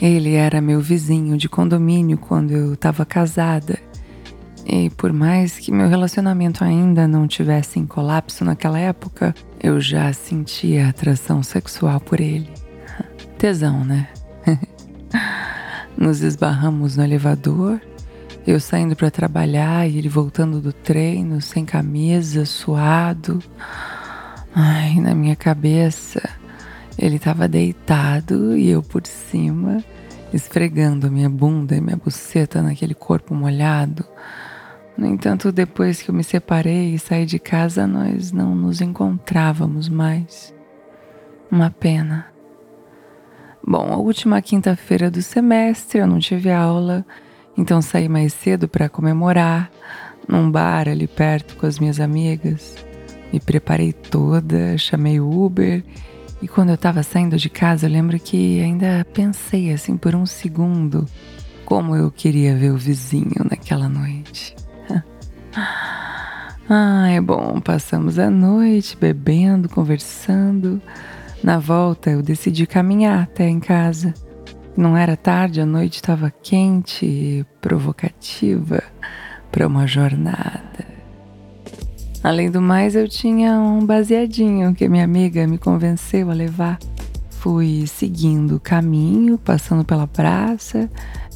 Ele era meu vizinho de condomínio quando eu estava casada. E por mais que meu relacionamento ainda não tivesse em colapso naquela época, eu já sentia atração sexual por ele. Tesão, né? Nos esbarramos no elevador, eu saindo para trabalhar e ele voltando do treino, sem camisa, suado. Ai, na minha cabeça, ele estava deitado e eu por cima, esfregando a minha bunda e minha buceta naquele corpo molhado. No entanto, depois que eu me separei e saí de casa, nós não nos encontrávamos mais. Uma pena. Bom, a última quinta-feira do semestre eu não tive aula, então saí mais cedo para comemorar num bar ali perto com as minhas amigas. Me preparei toda, chamei o Uber e quando eu estava saindo de casa, eu lembro que ainda pensei assim por um segundo como eu queria ver o vizinho naquela noite. ah, é bom, passamos a noite bebendo, conversando. Na volta, eu decidi caminhar até em casa. Não era tarde, a noite estava quente e provocativa para uma jornada. Além do mais, eu tinha um baseadinho que minha amiga me convenceu a levar. Fui seguindo o caminho, passando pela praça.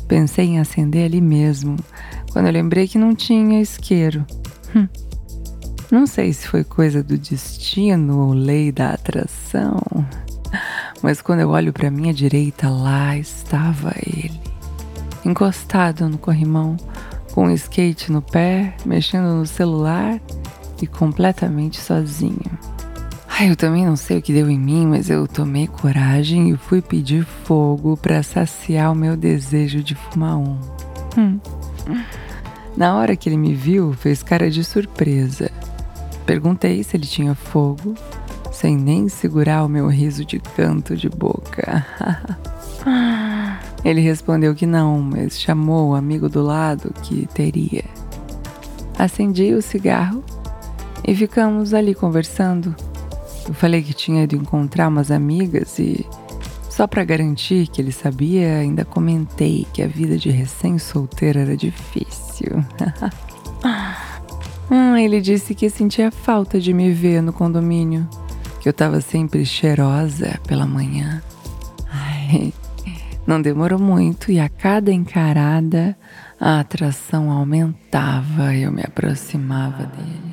Pensei em acender ali mesmo, quando eu lembrei que não tinha isqueiro. Hum. Não sei se foi coisa do destino ou lei da atração, mas quando eu olho para minha direita, lá estava ele, encostado no corrimão, com um skate no pé, mexendo no celular e completamente sozinho. Ai, eu também não sei o que deu em mim, mas eu tomei coragem e fui pedir fogo para saciar o meu desejo de fumar um. Hum. Na hora que ele me viu, fez cara de surpresa Perguntei se ele tinha fogo, sem nem segurar o meu riso de canto de boca. ele respondeu que não, mas chamou o amigo do lado que teria. Acendi o cigarro e ficamos ali conversando. Eu falei que tinha ido encontrar umas amigas e, só para garantir que ele sabia, ainda comentei que a vida de recém-solteira era difícil. Hum, ele disse que sentia falta de me ver no condomínio, que eu estava sempre cheirosa pela manhã. Ai, não demorou muito e a cada encarada a atração aumentava e eu me aproximava dele.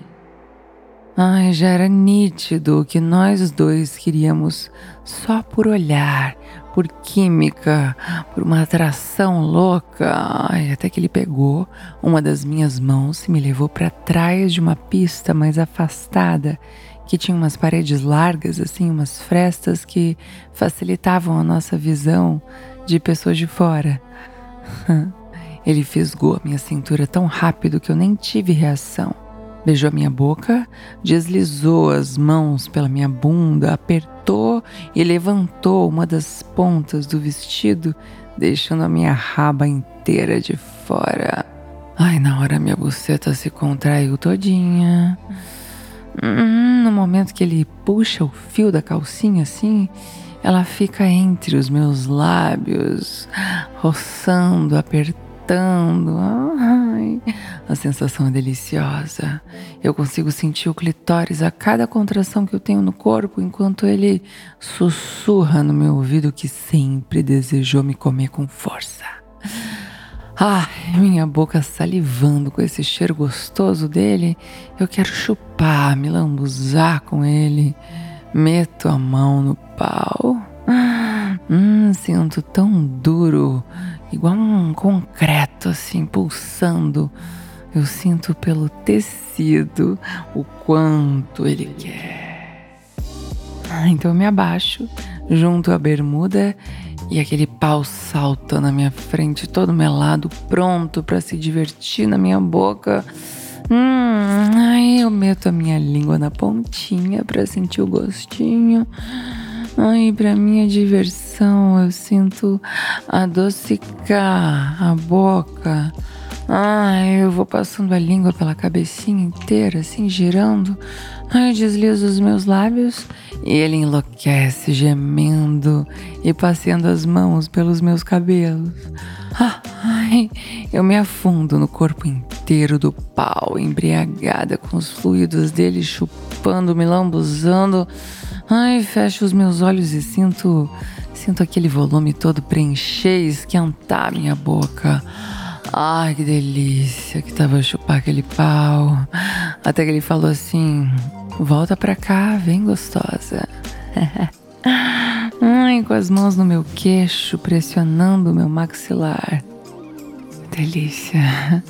Ai, já era nítido que nós dois queríamos só por olhar, por química, por uma atração louca. Ai, até que ele pegou uma das minhas mãos e me levou para trás de uma pista mais afastada, que tinha umas paredes largas, assim, umas frestas que facilitavam a nossa visão de pessoas de fora. Ele fisgou a minha cintura tão rápido que eu nem tive reação. Beijou a minha boca, deslizou as mãos pela minha bunda, apertou e levantou uma das pontas do vestido, deixando a minha raba inteira de fora. Ai, na hora minha buceta se contraiu todinha. Hum, no momento que ele puxa o fio da calcinha assim, ela fica entre os meus lábios, roçando, apertando apertando. Ai, a sensação é deliciosa. Eu consigo sentir o clitóris a cada contração que eu tenho no corpo, enquanto ele sussurra no meu ouvido que sempre desejou me comer com força. Ai, minha boca salivando com esse cheiro gostoso dele. Eu quero chupar, me lambuzar com ele. Meto a mão no pau. Hum, sinto tão duro igual um concreto assim pulsando. Eu sinto pelo tecido o quanto ele quer. Ah, então eu me abaixo, junto à bermuda e aquele pau salta na minha frente, todo melado, pronto para se divertir na minha boca. Hum, aí eu meto a minha língua na pontinha para sentir o gostinho. Ai, para minha diversão, eu sinto adocicar a boca. Ai, eu vou passando a língua pela cabecinha inteira, assim, girando. Ai, deslizo os meus lábios e ele enlouquece, gemendo e passeando as mãos pelos meus cabelos. Ai, eu me afundo no corpo inteiro do pau, embriagada com os fluidos dele chupando, me lambuzando. Ai, fecho os meus olhos e sinto, sinto aquele volume todo preencher esquentar minha boca. Ai, que delícia que tava chupar aquele pau. Até que ele falou assim: Volta pra cá, vem gostosa. Ai, com as mãos no meu queixo, pressionando o meu maxilar. Delícia.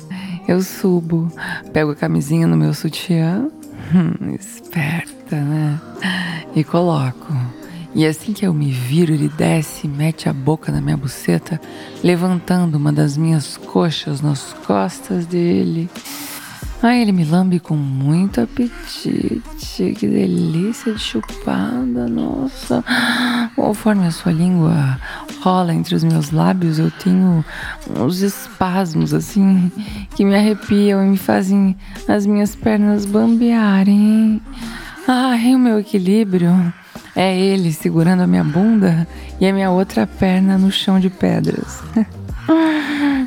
Eu subo, pego a camisinha no meu sutiã. Hum, esperta, né? E coloco. E assim que eu me viro, ele desce e mete a boca na minha buceta, levantando uma das minhas coxas nas costas dele. Ai, ele me lambe com muito apetite. Que delícia de chupada, nossa. Conforme a sua língua rola entre os meus lábios, eu tenho uns espasmos assim que me arrepiam e me fazem as minhas pernas bambearem. Ai, o meu equilíbrio é ele segurando a minha bunda e a minha outra perna no chão de pedras.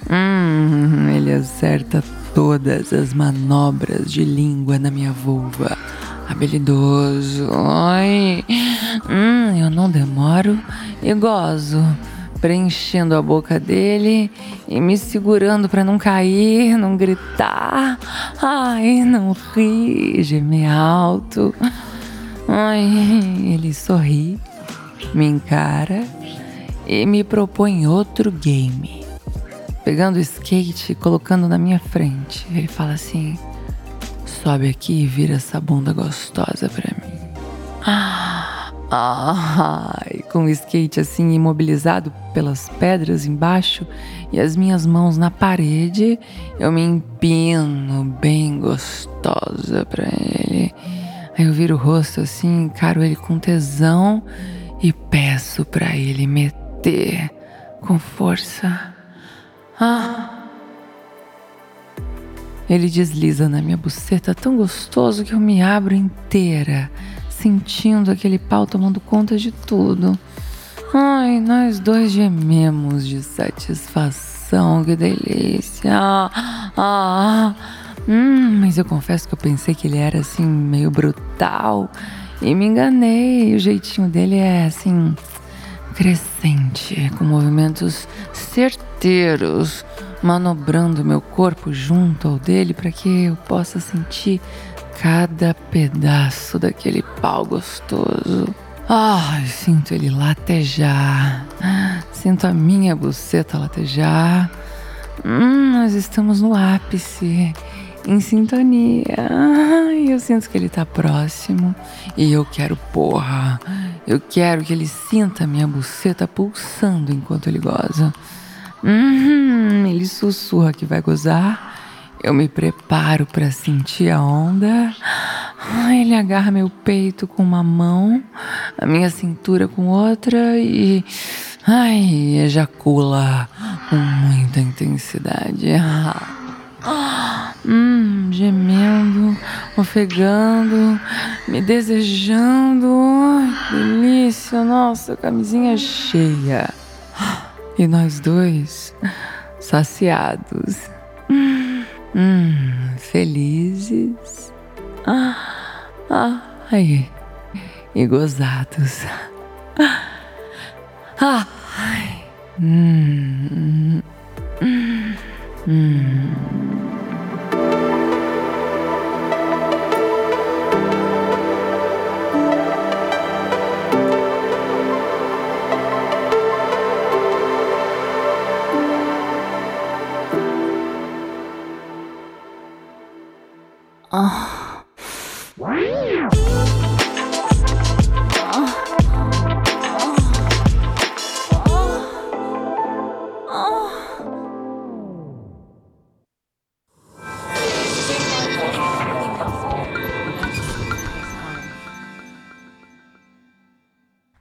hum, ele acerta todas as manobras de língua na minha vulva. Habilidoso. Ai, hum, eu não demoro e gozo. Preenchendo a boca dele e me segurando para não cair, não gritar. Ai, não rir, gemer alto. Ai, ele sorri, me encara e me propõe outro game. Pegando o skate e colocando na minha frente, ele fala assim: sobe aqui e vira essa bunda gostosa pra mim. Ah, com o skate assim imobilizado pelas pedras embaixo e as minhas mãos na parede, eu me empino bem gostosa pra ele. Aí eu viro o rosto assim, encaro ele com tesão e peço para ele meter com força. Ah! Ele desliza na minha buceta tão gostoso que eu me abro inteira, sentindo aquele pau tomando conta de tudo. Ai, nós dois gememos de satisfação, que delícia. Ah, ah. Hum, mas eu confesso que eu pensei que ele era assim, meio brutal. E me enganei. O jeitinho dele é assim, crescente, com movimentos certeiros, manobrando meu corpo junto ao dele para que eu possa sentir cada pedaço daquele pau gostoso. Ah, sinto ele latejar. Sinto a minha buceta latejar. Hum, nós estamos no ápice em sintonia. Ai, eu sinto que ele tá próximo e eu quero, porra, eu quero que ele sinta minha buceta pulsando enquanto ele goza. Uhum, ele sussurra que vai gozar. Eu me preparo para sentir a onda. Ele agarra meu peito com uma mão, a minha cintura com outra e. Ai, ejacula com muita intensidade. Hum, gemendo, ofegando, me desejando. Ai, delícia, nossa, camisinha cheia. E nós dois, saciados. Hum, felizes. Ah, ah, ai, e gozados. Ah, ai. Hum, hum, hum. Wow.